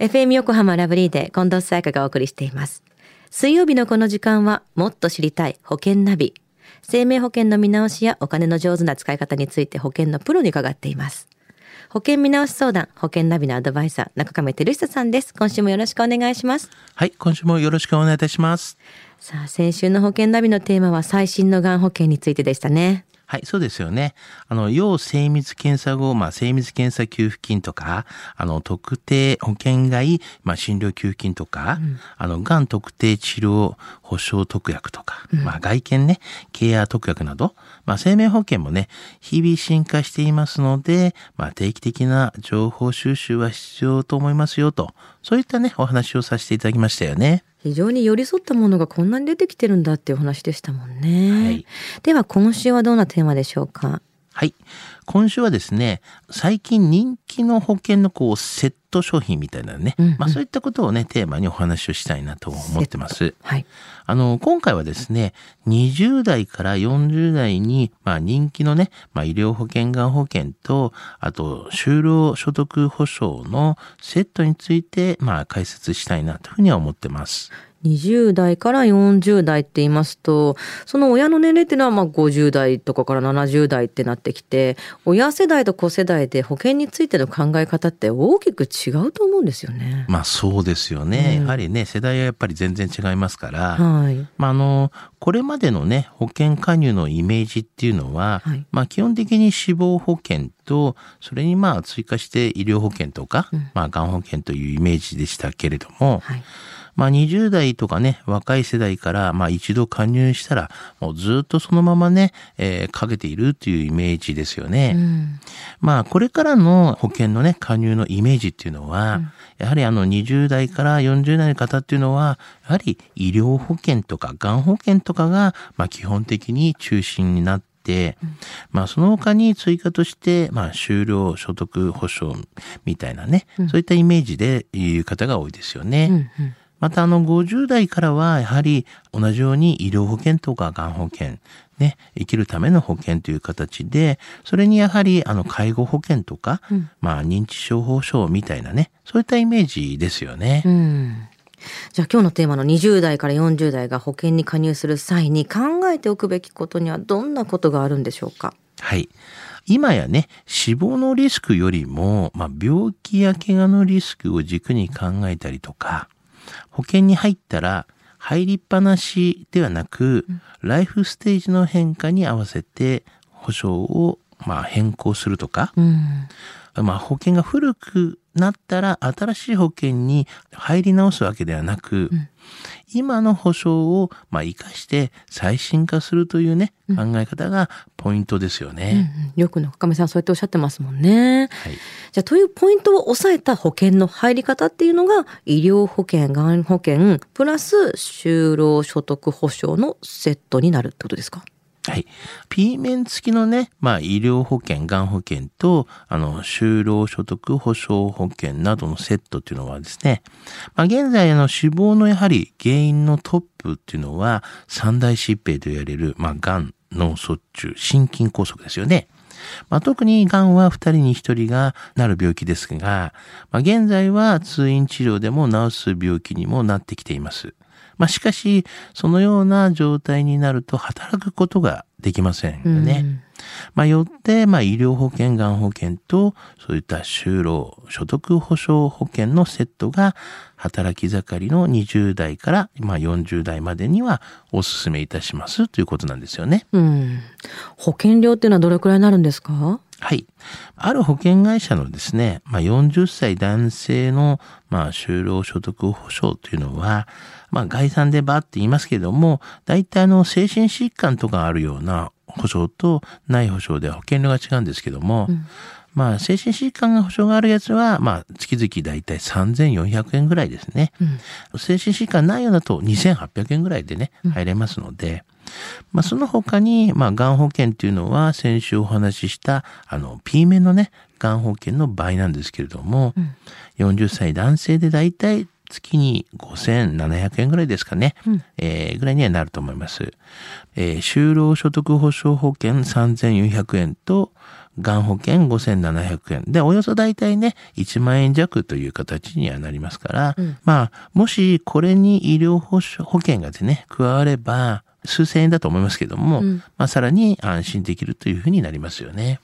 FM 横浜ラブリーで近藤沙耶香がお送りしています。水曜日のこの時間は、もっと知りたい保険ナビ。生命保険の見直しやお金の上手な使い方について保険のプロに伺っています。保険見直し相談、保険ナビのアドバイザー、中亀照久さんです。今週もよろしくお願いします。はい、今週もよろしくお願いいたします。さあ、先週の保険ナビのテーマは最新のがん保険についてでしたね。はい、そうですよね。あの、要精密検査後、まあ、精密検査給付金とか、あの、特定保険外、まあ、診療給付金とか、うん、あの、がん特定治療保障特約とか、うん、まあ、外見ね、ケア特約など、まあ、生命保険もね、日々進化していますので、まあ、定期的な情報収集は必要と思いますよと、そういったね、お話をさせていただきましたよね。非常に寄り添ったものがこんなに出てきてるんだっていうお話でしたもんね。はい、では今週はどんなテーマでしょうか？はい。今週はですね、最近人気の保険のこうセット商品みたいなね、うんうん、まあそういったことをね、テーマにお話をしたいなと思ってます。はい。あの、今回はですね、20代から40代に、まあ人気のね、まあ医療保険、がん保険と、あと、就労所得保障のセットについて、まあ解説したいなというふうには思ってます。20代から40代って言いますと、その親の年齢っていうのはまあ50代とかから70代ってなってきて、親世代と子世代で保険についての考え方って大きく違うと思うんですよね。まあそうですよね。うん、やはりね、世代はやっぱり全然違いますから、はい。まああの、これまでのね、保険加入のイメージっていうのは、はい、まあ基本的に死亡保険と、それにまあ追加して医療保険とか、うん、まあがん保険というイメージでしたけれども、はいまあ20代とかね、若い世代から、まあ一度加入したら、もうずっとそのままね、えー、かけているっていうイメージですよね。うん、まあこれからの保険のね、加入のイメージっていうのは、うん、やはりあの20代から40代の方っていうのは、やはり医療保険とか、がん保険とかが、まあ基本的に中心になって、うん、まあその他に追加として、まあ就労所得保障みたいなね、うん、そういったイメージで言う方が多いですよね。うんうんまたあの50代からはやはり同じように医療保険とかがん保険、ね、生きるための保険という形で、それにやはりあの介護保険とか、うん、まあ認知症保障みたいなね、そういったイメージですよね。うんじゃあ今日のテーマの20代から40代が保険に加入する際に考えておくべきことにはどんなことがあるんでしょうか？はい。今やね、死亡のリスクよりも、まあ、病気や怪我のリスクを軸に考えたりとか、保険に入ったら入りっぱなしではなく、うん、ライフステージの変化に合わせて保証をまあ変更するとか、うん、まあ保険が古くなったら新しい保険に入り直すわけではなく、うん、今の保証をまあ生かして最新化するというね、うん、考え方がポイントですよね。うんうん、よく中亀さんそうやっておっしゃってますもんね。はい、じゃあというポイントを抑えた保険の入り方っていうのが医療保険、がん保険、プラス就労所得保障のセットになるってことですか？はい。P 面付きのね、まあ医療保険、がん保険と、あの、就労所得保障保険などのセットっていうのはですね、まあ現在の死亡のやはり原因のトップっていうのは三大疾病と言われる、まあがん、脳卒中、心筋梗塞ですよね。まあ、特にがんは2人に1人がなる病気ですが、まあ、現在は通院治療でも治す病気にもなってきています。まあ、しかし、そのような状態になると働くことができませんよね。うんまあ、よって、まあ、医療保険、がん保険と、そういった就労、所得保障保険のセットが、働き盛りの20代から、まあ、40代までにはお勧めいたしますということなんですよね。うん。保険料っていうのはどれくらいになるんですか？はい。ある保険会社のですね、まあ、40歳男性の、まあ、就労所得保障というのは、まあ、概算でばって言いますけども、大体あの、精神疾患とかあるような保障とない保障では保険料が違うんですけども、うんまあ、精神疾患が保障があるやつは、まあ、月々だいたい3400円ぐらいですね。うん。精神疾患ないようだと2800円ぐらいでね、入れますので、まあ、その他に、まあ、がん保険っていうのは、先週お話しした、あの、P 面のね、がん保険の倍なんですけれども、うん。40歳男性でだいたい月に5700円ぐらいですかね、うん。えーぐらいにはなると思います。えー就労所得保障保険3400円と、がん保険5700円。で、およそ大体ね、1万円弱という形にはなりますから、うんまあ、もしこれに医療保険がですね、加われば、数千円だと思いますけども、うんまあ、さらに安心できるというふうになりますよね。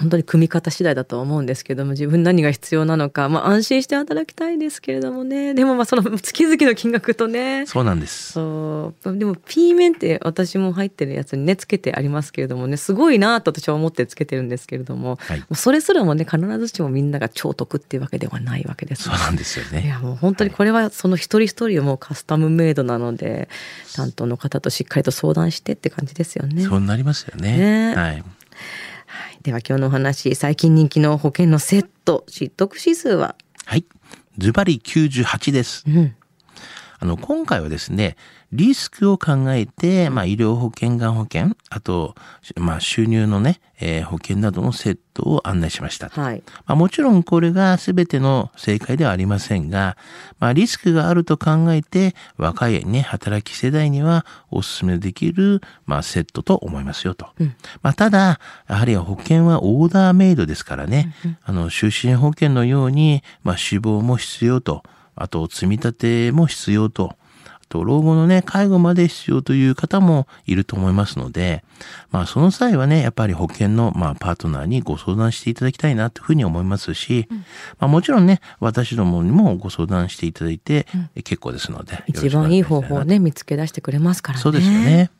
本当に組み方次第だとは思うんですけども自分何が必要なのか、まあ、安心して働きたいですけれどもねでもまあその月々の金額とねそうなんです。そうでも P 面って私も入ってるやつにねつけてありますけれどもねすごいなと私は思ってつけてるんですけれども、はいそれすらもね必ずしもみんなが超得っていうわけではないわけですそうなんですよいね。やもう本当にこれはその一人一人もうカスタムメイドなので担当の方としっかりと相談してって感じですよね。そうなりますよね。ねはい。はい、では今日のお話最近人気の保険のセット知得指数は、はい。ズバリ98です。うん、あの、今回はですね、リスクを考えて、まあ、医療保険、がん保険、あと、まあ、収入のね、えー保険などのセットを案内しました。はい、まあ、もちろんこれが全ての正解ではありませんが、まあ、リスクがあると考えて、若いね、働き世代にはお勧めできる、まあ、セットと思いますよと。まあ、ただ、やはり保険はオーダーメイドですからね、あの、就寝保険のように、まあ、死亡も必要と、あと、積み立ても必要と、あと、老後のね、介護まで必要という方もいると思いますので、まあ、その際はね、やっぱり保険の、まあ、パートナーにご相談していただきたいなというふうに思いますし、まあ、もちろんね、私どもにもご相談していただいて、え結構ですので。一番いい方法をね見つけ出してくれますからね。そうですよね。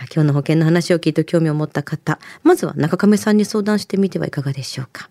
さあ今日の保険の話を聞いて興味を持った方まずは中亀さんに相談してみてはいかがでしょうか